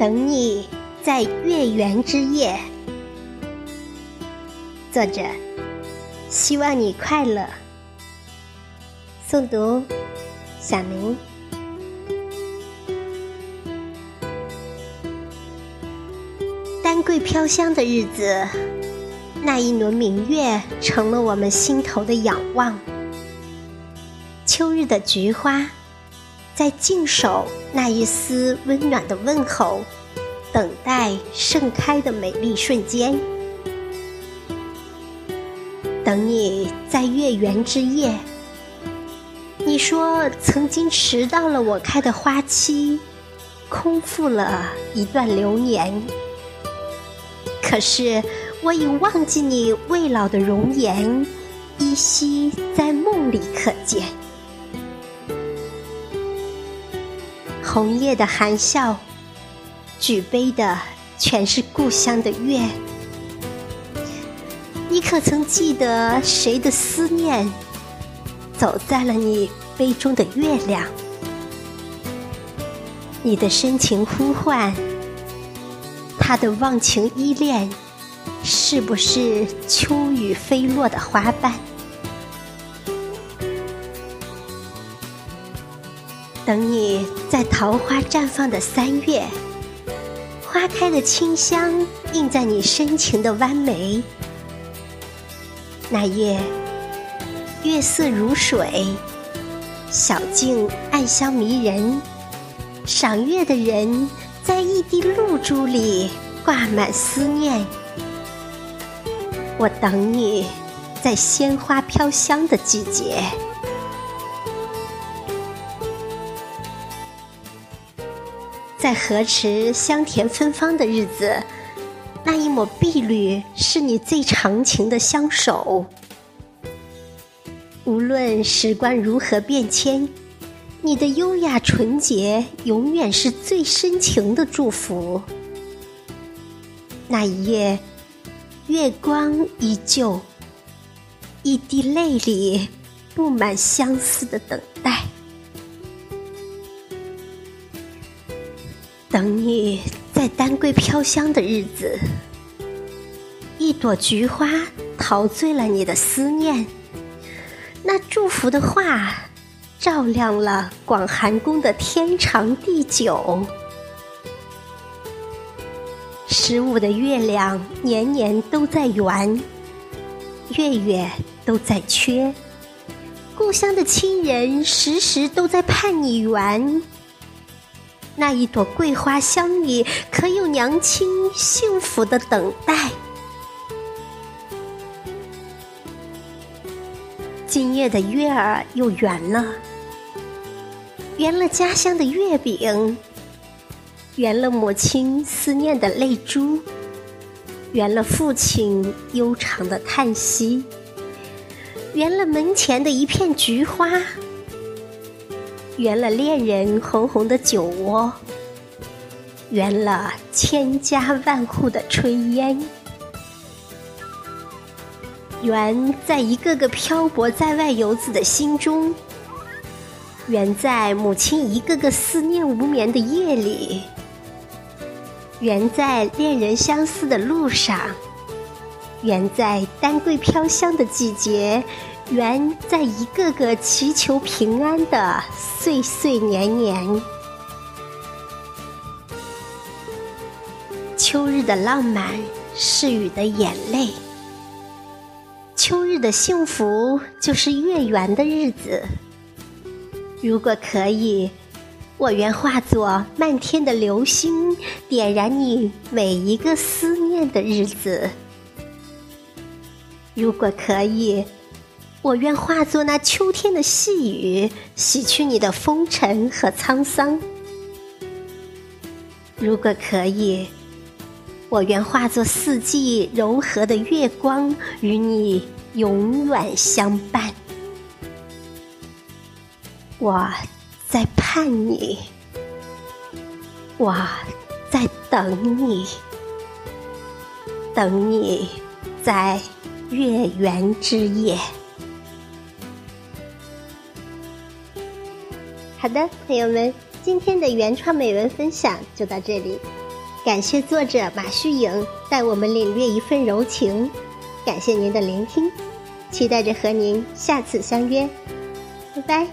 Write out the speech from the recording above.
等你在月圆之夜。作者：希望你快乐。诵读：小明。丹桂飘香的日子，那一轮明月成了我们心头的仰望。秋日的菊花，在静守那一丝温暖的问候，等待盛开的美丽瞬间。等你在月圆之夜。你说曾经迟到了我开的花期，空负了一段流年。可是我已忘记你未老的容颜，依稀在梦里可见。红叶的含笑，举杯的全是故乡的月。你可曾记得谁的思念，走在了你杯中的月亮？你的深情呼唤，他的忘情依恋，是不是秋雨飞落的花瓣？等你在桃花绽放的三月，花开的清香映在你深情的弯眉。那夜，月色如水，小径暗香迷人。赏月的人在一滴露珠里挂满思念。我等你，在鲜花飘香的季节。在河池香甜芬芳的日子，那一抹碧绿是你最长情的相守。无论时光如何变迁，你的优雅纯洁永远是最深情的祝福。那一夜，月光依旧，一滴泪里布满相思的等待。等你在丹桂飘香的日子，一朵菊花陶醉了你的思念。那祝福的话，照亮了广寒宫的天长地久。十五的月亮年年都在圆，月月都在缺，故乡的亲人时时都在盼你圆。那一朵桂花香里，可有娘亲幸福的等待？今夜的月儿又圆了，圆了家乡的月饼，圆了母亲思念的泪珠，圆了父亲悠长的叹息，圆了门前的一片菊花。圆了恋人红红的酒窝，圆了千家万户的炊烟，圆在一个个漂泊在外游子的心中，圆在母亲一个个思念无眠的夜里，圆在恋人相思的路上，圆在丹桂飘香的季节。缘在一个个祈求平安的岁岁年年。秋日的浪漫是雨的眼泪，秋日的幸福就是月圆的日子。如果可以，我愿化作漫天的流星，点燃你每一个思念的日子。如果可以。我愿化作那秋天的细雨，洗去你的风尘和沧桑。如果可以，我愿化作四季柔和的月光，与你永远相伴。我在盼你，我在等你，等你在月圆之夜。好的，朋友们，今天的原创美文分享就到这里。感谢作者马旭颖带我们领略一份柔情，感谢您的聆听，期待着和您下次相约，拜拜。